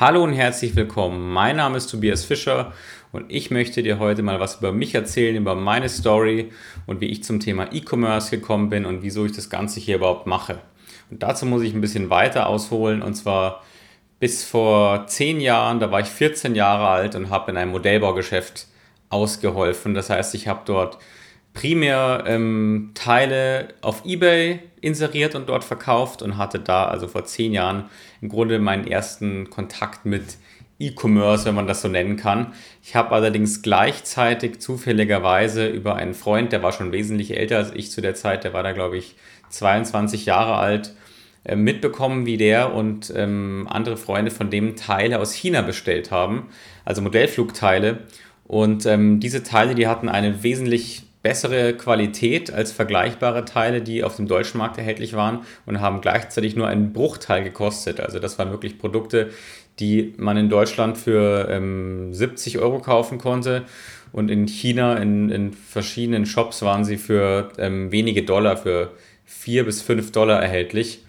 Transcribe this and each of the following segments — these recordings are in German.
Hallo und herzlich willkommen. Mein Name ist Tobias Fischer und ich möchte dir heute mal was über mich erzählen, über meine Story und wie ich zum Thema E-Commerce gekommen bin und wieso ich das Ganze hier überhaupt mache. Und dazu muss ich ein bisschen weiter ausholen und zwar bis vor zehn Jahren, da war ich 14 Jahre alt und habe in einem Modellbaugeschäft ausgeholfen. Das heißt, ich habe dort primär ähm, Teile auf eBay inseriert und dort verkauft und hatte da also vor zehn Jahren im Grunde meinen ersten Kontakt mit E-Commerce, wenn man das so nennen kann. Ich habe allerdings gleichzeitig zufälligerweise über einen Freund, der war schon wesentlich älter als ich zu der Zeit, der war da glaube ich 22 Jahre alt, äh, mitbekommen, wie der und ähm, andere Freunde von dem Teile aus China bestellt haben, also Modellflugteile. Und ähm, diese Teile, die hatten eine wesentlich bessere Qualität als vergleichbare Teile, die auf dem deutschen Markt erhältlich waren und haben gleichzeitig nur einen Bruchteil gekostet. Also das waren wirklich Produkte, die man in Deutschland für ähm, 70 Euro kaufen konnte und in China in, in verschiedenen Shops waren sie für ähm, wenige Dollar, für 4 bis 5 Dollar erhältlich.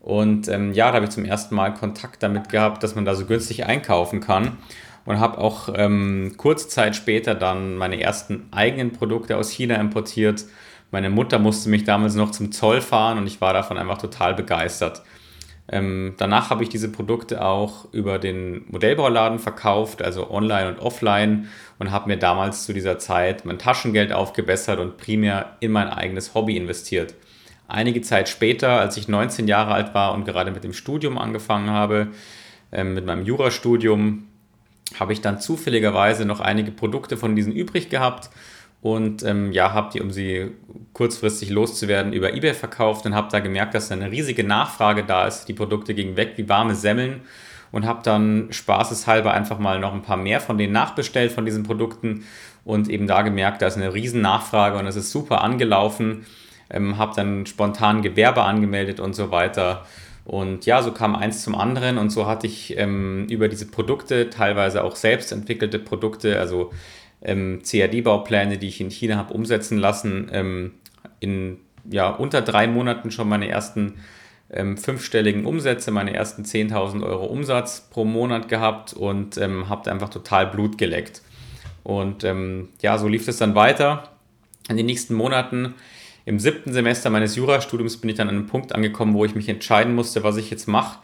Und ähm, ja, da habe ich zum ersten Mal Kontakt damit gehabt, dass man da so günstig einkaufen kann und habe auch ähm, kurze Zeit später dann meine ersten eigenen Produkte aus China importiert. Meine Mutter musste mich damals noch zum Zoll fahren und ich war davon einfach total begeistert. Ähm, danach habe ich diese Produkte auch über den Modellbauladen verkauft, also online und offline und habe mir damals zu dieser Zeit mein Taschengeld aufgebessert und primär in mein eigenes Hobby investiert. Einige Zeit später, als ich 19 Jahre alt war und gerade mit dem Studium angefangen habe, äh, mit meinem Jurastudium, habe ich dann zufälligerweise noch einige Produkte von diesen übrig gehabt und ähm, ja, habe die, um sie kurzfristig loszuwerden, über eBay verkauft und habe da gemerkt, dass da eine riesige Nachfrage da ist. Die Produkte gingen weg wie warme Semmeln und habe dann spaßeshalber einfach mal noch ein paar mehr von denen nachbestellt, von diesen Produkten und eben da gemerkt, da ist eine riesen Nachfrage und es ist super angelaufen. Ähm, habe dann spontan Gewerbe angemeldet und so weiter und ja, so kam eins zum anderen und so hatte ich ähm, über diese Produkte, teilweise auch selbst entwickelte Produkte, also ähm, CAD-Baupläne, die ich in China habe umsetzen lassen, ähm, in ja, unter drei Monaten schon meine ersten ähm, fünfstelligen Umsätze, meine ersten 10.000 Euro Umsatz pro Monat gehabt und ähm, habe einfach total Blut geleckt. Und ähm, ja, so lief es dann weiter. In den nächsten Monaten im siebten Semester meines Jurastudiums bin ich dann an einem Punkt angekommen, wo ich mich entscheiden musste, was ich jetzt mache.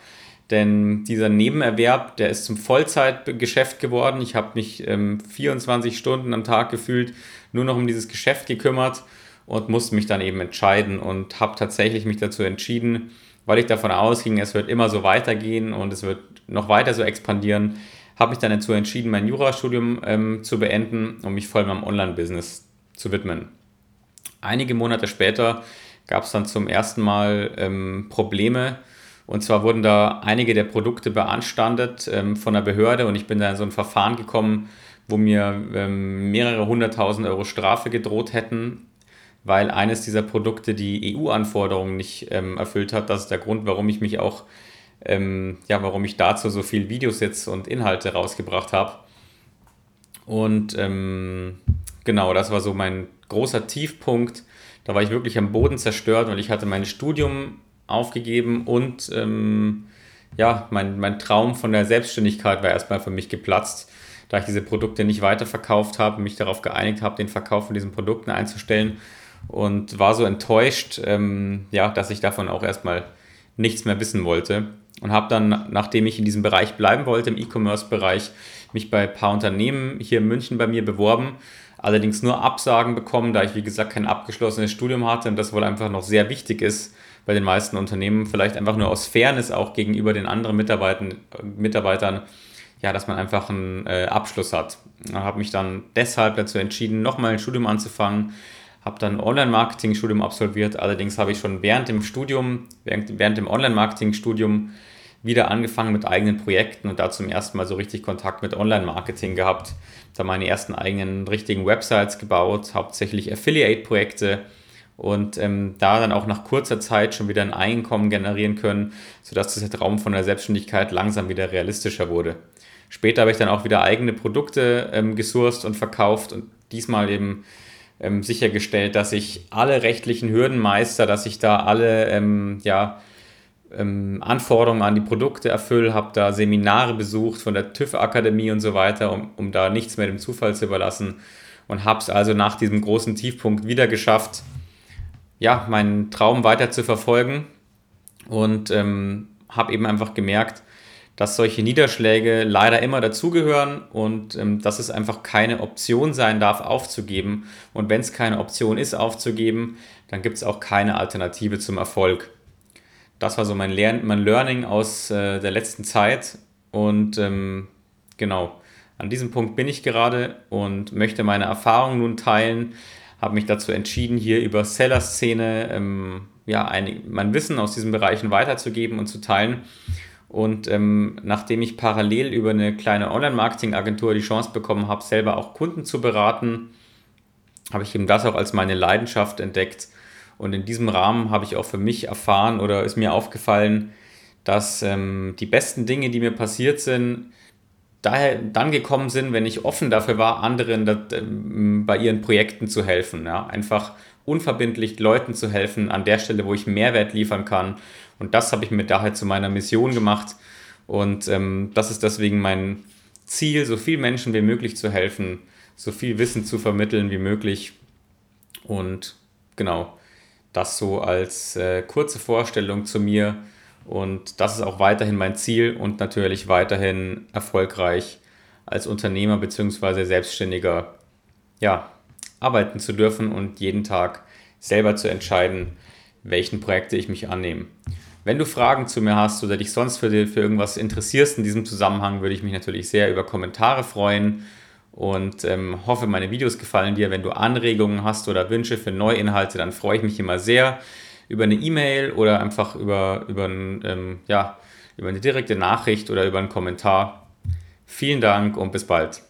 Denn dieser Nebenerwerb, der ist zum Vollzeitgeschäft geworden. Ich habe mich ähm, 24 Stunden am Tag gefühlt nur noch um dieses Geschäft gekümmert und musste mich dann eben entscheiden und habe tatsächlich mich dazu entschieden, weil ich davon ausging, es wird immer so weitergehen und es wird noch weiter so expandieren, habe mich dann dazu entschieden, mein Jurastudium ähm, zu beenden und mich voll meinem Online-Business zu widmen. Einige Monate später gab es dann zum ersten Mal ähm, Probleme. Und zwar wurden da einige der Produkte beanstandet ähm, von der Behörde und ich bin da in so ein Verfahren gekommen, wo mir ähm, mehrere hunderttausend Euro Strafe gedroht hätten, weil eines dieser Produkte die EU-Anforderungen nicht ähm, erfüllt hat. Das ist der Grund, warum ich mich auch, ähm, ja, warum ich dazu so viel Videos jetzt und Inhalte rausgebracht habe. Und ähm, genau, das war so mein großer Tiefpunkt. Da war ich wirklich am Boden zerstört, weil ich hatte mein Studium aufgegeben und ähm, ja, mein, mein Traum von der Selbstständigkeit war erstmal für mich geplatzt, da ich diese Produkte nicht weiterverkauft habe, mich darauf geeinigt habe, den Verkauf von diesen Produkten einzustellen und war so enttäuscht, ähm, ja, dass ich davon auch erstmal nichts mehr wissen wollte und habe dann, nachdem ich in diesem Bereich bleiben wollte, im E-Commerce-Bereich, mich bei ein paar Unternehmen hier in München bei mir beworben allerdings nur Absagen bekommen, da ich, wie gesagt, kein abgeschlossenes Studium hatte und das wohl einfach noch sehr wichtig ist bei den meisten Unternehmen, vielleicht einfach nur aus Fairness auch gegenüber den anderen Mitarbeitern, Mitarbeitern ja, dass man einfach einen äh, Abschluss hat. Ich habe mich dann deshalb dazu entschieden, nochmal ein Studium anzufangen, habe dann Online-Marketing-Studium absolviert, allerdings habe ich schon während dem Studium, während, während dem Online-Marketing-Studium wieder angefangen mit eigenen Projekten und da zum ersten Mal so richtig Kontakt mit Online-Marketing gehabt. Da meine ersten eigenen richtigen Websites gebaut, hauptsächlich Affiliate-Projekte und ähm, da dann auch nach kurzer Zeit schon wieder ein Einkommen generieren können, sodass dieser Traum von der Selbstständigkeit langsam wieder realistischer wurde. Später habe ich dann auch wieder eigene Produkte ähm, gesourced und verkauft und diesmal eben ähm, sichergestellt, dass ich alle rechtlichen Hürden meister, dass ich da alle ähm, ja, ähm, Anforderungen an die Produkte erfülle, habe da Seminare besucht von der TÜV-Akademie und so weiter, um, um da nichts mehr dem Zufall zu überlassen und habe es also nach diesem großen Tiefpunkt wieder geschafft, ja, meinen Traum weiter zu verfolgen und ähm, habe eben einfach gemerkt, dass solche Niederschläge leider immer dazugehören und ähm, dass es einfach keine Option sein darf, aufzugeben. Und wenn es keine Option ist, aufzugeben, dann gibt es auch keine Alternative zum Erfolg. Das war so mein, Lern mein Learning aus äh, der letzten Zeit. Und ähm, genau, an diesem Punkt bin ich gerade und möchte meine Erfahrungen nun teilen. Habe mich dazu entschieden, hier über Seller-Szene ähm, ja, ein, mein Wissen aus diesen Bereichen weiterzugeben und zu teilen. Und ähm, nachdem ich parallel über eine kleine Online-Marketing-Agentur die Chance bekommen habe, selber auch Kunden zu beraten, habe ich eben das auch als meine Leidenschaft entdeckt. Und in diesem Rahmen habe ich auch für mich erfahren oder ist mir aufgefallen, dass ähm, die besten Dinge, die mir passiert sind, daher dann gekommen sind, wenn ich offen dafür war, anderen das, ähm, bei ihren Projekten zu helfen. Ja? Einfach unverbindlich Leuten zu helfen an der Stelle, wo ich Mehrwert liefern kann. Und das habe ich mir daher zu meiner Mission gemacht. Und ähm, das ist deswegen mein Ziel, so viel Menschen wie möglich zu helfen, so viel Wissen zu vermitteln wie möglich. Und genau, das so als äh, kurze Vorstellung zu mir. Und das ist auch weiterhin mein Ziel und natürlich weiterhin erfolgreich als Unternehmer bzw. Selbstständiger ja, arbeiten zu dürfen und jeden Tag selber zu entscheiden, welchen Projekte ich mich annehme. Wenn du Fragen zu mir hast oder dich sonst für, für irgendwas interessierst in diesem Zusammenhang, würde ich mich natürlich sehr über Kommentare freuen und ähm, hoffe, meine Videos gefallen dir. Wenn du Anregungen hast oder Wünsche für neue Inhalte, dann freue ich mich immer sehr über eine E-Mail oder einfach über, über, ein, ähm, ja, über eine direkte Nachricht oder über einen Kommentar. Vielen Dank und bis bald.